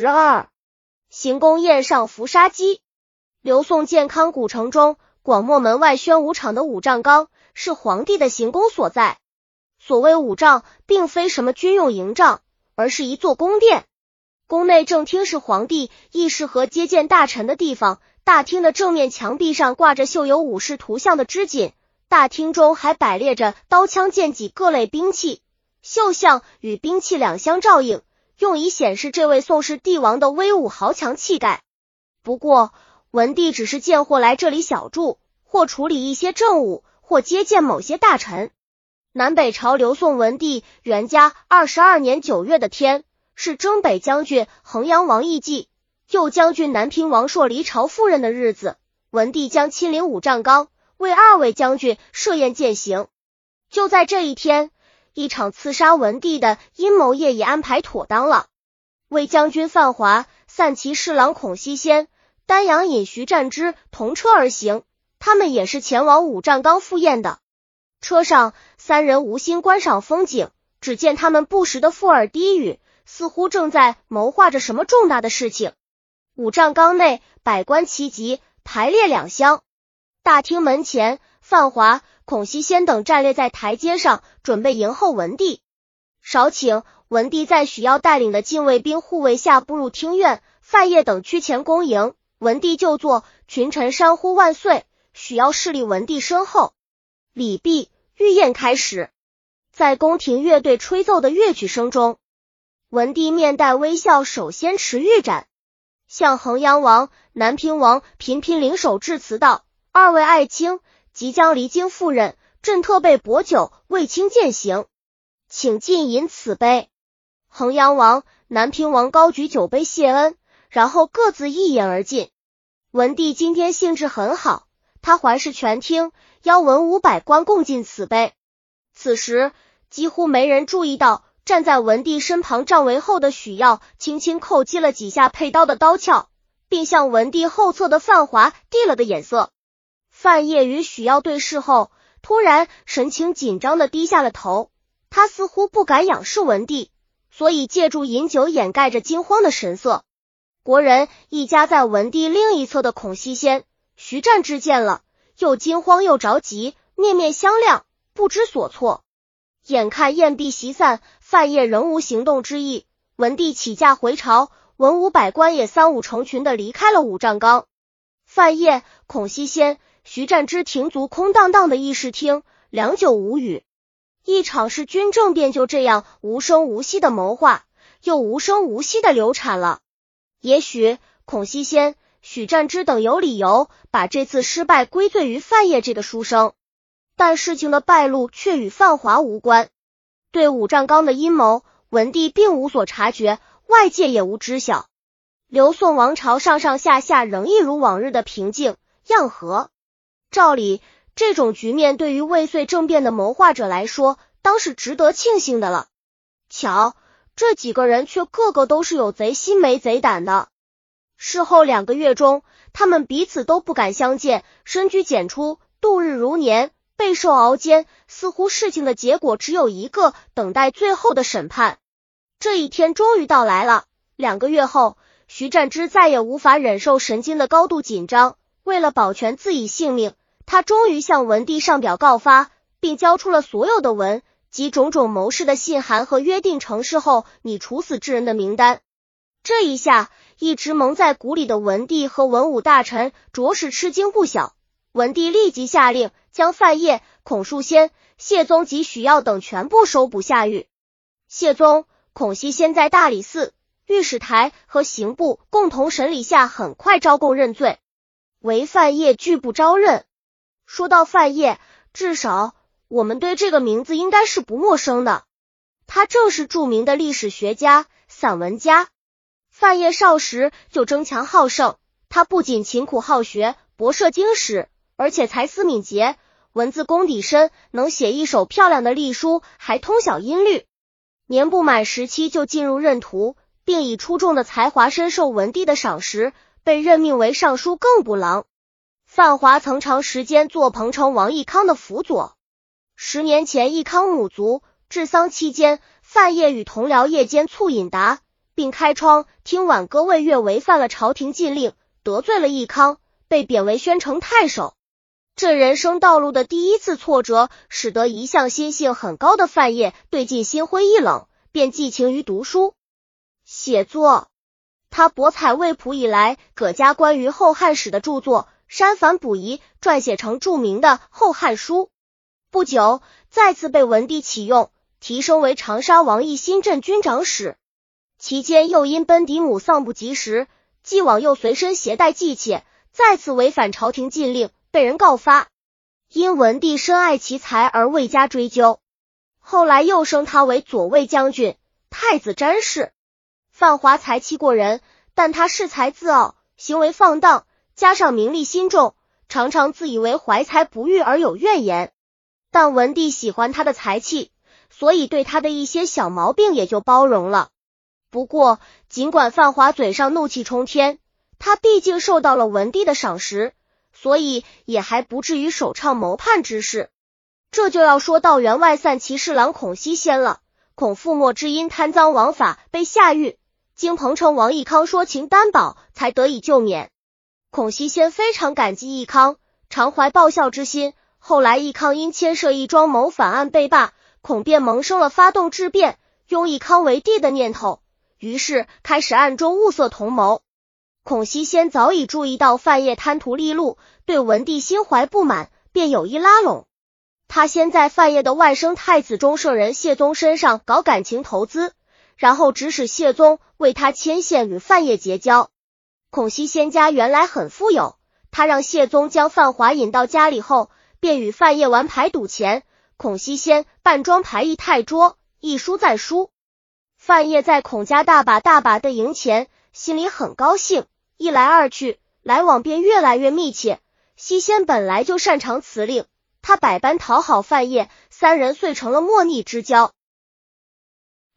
十二，行宫宴上伏杀鸡。刘宋建康古城中，广漠门外宣武场的五丈冈是皇帝的行宫所在。所谓五丈，并非什么军用营帐，而是一座宫殿。宫内正厅是皇帝议事和接见大臣的地方。大厅的正面墙壁上挂着绣有武士图像的织锦，大厅中还摆列着刀枪剑戟各类兵器，绣像与兵器两相照应，用以显示这位宋氏帝王的威武豪强气概。不过，文帝只是见货来这里小住，或处理一些政务，或接见某些大臣。南北朝刘宋文帝元嘉二十二年九月的天，是征北将军衡阳王义季。右将军南平王朔离朝赴任的日子，文帝将亲临五丈冈，为二位将军设宴饯行。就在这一天，一场刺杀文帝的阴谋业已安排妥当了。魏将军范华、散骑侍郎孔熙先、丹阳尹徐战之同车而行，他们也是前往五丈冈赴宴的。车上三人无心观赏风景，只见他们不时的附耳低语，似乎正在谋划着什么重大的事情。五丈冈内百官齐集，排列两厢。大厅门前，范华、孔熙先等站列在台阶上，准备迎候文帝。少顷，文帝在许耀带领的禁卫兵护卫下步入厅院，范晔等趋前恭迎。文帝就坐，群臣山呼万岁。许耀侍立文帝身后，礼毕，御宴开始。在宫廷乐队吹奏的乐曲声中，文帝面带微笑，首先持玉盏。向衡阳王、南平王频频领手致辞道：“二位爱卿即将离京赴任，朕特备薄酒为卿饯行，请尽饮此杯。”衡阳王、南平王高举酒杯谢恩，然后各自一饮而尽。文帝今天兴致很好，他环视全厅，邀文武百官共进此杯。此时几乎没人注意到。站在文帝身旁帐围后的许耀，轻轻叩击了几下佩刀的刀鞘，并向文帝后侧的范华递了个眼色。范晔与许耀对视后，突然神情紧张的低下了头。他似乎不敢仰视文帝，所以借助饮酒掩盖着惊慌的神色。国人一家在文帝另一侧的孔熙先、徐湛之见了，又惊慌又着急，面面相觑，不知所措。眼看宴毕席散。范晔仍无行动之意，文帝起驾回朝，文武百官也三五成群的离开了五丈冈。范晔、孔熙先、徐占之停足空荡荡的议事厅，良久无语。一场是军政便就这样无声无息的谋划，又无声无息的流产了。也许孔熙先、许湛之等有理由把这次失败归罪于范晔这个书生，但事情的败露却与范华无关。对武丈冈的阴谋，文帝并无所察觉，外界也无知晓。刘宋王朝上上下下仍一如往日的平静样和。照理，这种局面对于未遂政变的谋划者来说，当是值得庆幸的了。巧，这几个人却个个都是有贼心没贼胆的。事后两个月中，他们彼此都不敢相见，深居简出，度日如年。备受熬煎，似乎事情的结果只有一个，等待最后的审判。这一天终于到来了。两个月后，徐占之再也无法忍受神经的高度紧张，为了保全自己性命，他终于向文帝上表告发，并交出了所有的文及种种谋士的信函和约定成事后拟处死之人的名单。这一下，一直蒙在鼓里的文帝和文武大臣着实吃惊不小。文帝立即下令。将范晔、孔树先、谢宗及许耀等全部收捕下狱。谢宗、孔熙先在大理寺、御史台和刑部共同审理下，很快招供认罪，唯范晔拒不招认。说到范晔，至少我们对这个名字应该是不陌生的。他正是著名的历史学家、散文家。范晔少时就争强好胜，他不仅勤苦好学、博涉经史，而且才思敏捷。文字功底深，能写一手漂亮的隶书，还通晓音律。年不满十七就进入任途，并以出众的才华深受文帝的赏识，被任命为尚书更部郎。范华曾长时间做彭城王义康的辅佐。十年前义康母卒，治丧期间，范晔与同僚夜间促饮达，并开窗听晚歌魏越违反了朝廷禁令，得罪了义康，被贬为宣城太守。这人生道路的第一次挫折，使得一向心性很高的范晔对晋心灰意冷，便寄情于读书写作。他博采魏普以来各家关于后汉史的著作，删繁补遗，撰写成著名的《后汉书》。不久，再次被文帝启用，提升为长沙王义新镇军长史。期间又因奔嫡母丧不及时，既往又随身携带祭妾，再次违反朝廷禁令，被人告发。因文帝深爱其才而未加追究。后来又升他为左卫将军、太子詹事。范华才气过人，但他恃才自傲，行为放荡，加上名利心重，常常自以为怀才不遇而有怨言。但文帝喜欢他的才气，所以对他的一些小毛病也就包容了。不过，尽管范华嘴上怒气冲天，他毕竟受到了文帝的赏识，所以也还不至于首倡谋叛之事。这就要说到员外散骑侍郎孔熙先了。孔父莫之因贪赃枉法被下狱，经彭城王义康说情担保，才得以救免。孔熙先非常感激义康，常怀报效之心。后来义康因牵涉一桩谋反案被罢，孔便萌生了发动质变，拥义康为帝的念头。于是开始暗中物色同谋。孔熙先早已注意到范晔贪图利禄，对文帝心怀不满，便有意拉拢他。先在范晔的外甥太子中舍人谢宗身上搞感情投资，然后指使谢宗为他牵线与范晔结交。孔熙先家原来很富有，他让谢宗将范华引到家里后，便与范晔玩牌赌钱。孔熙先扮装牌一太桌，一输再输。范晔在孔家大把大把的赢钱，心里很高兴，一来二去，来往便越来越密切。西仙本来就擅长辞令，他百般讨好范晔，三人遂成了莫逆之交。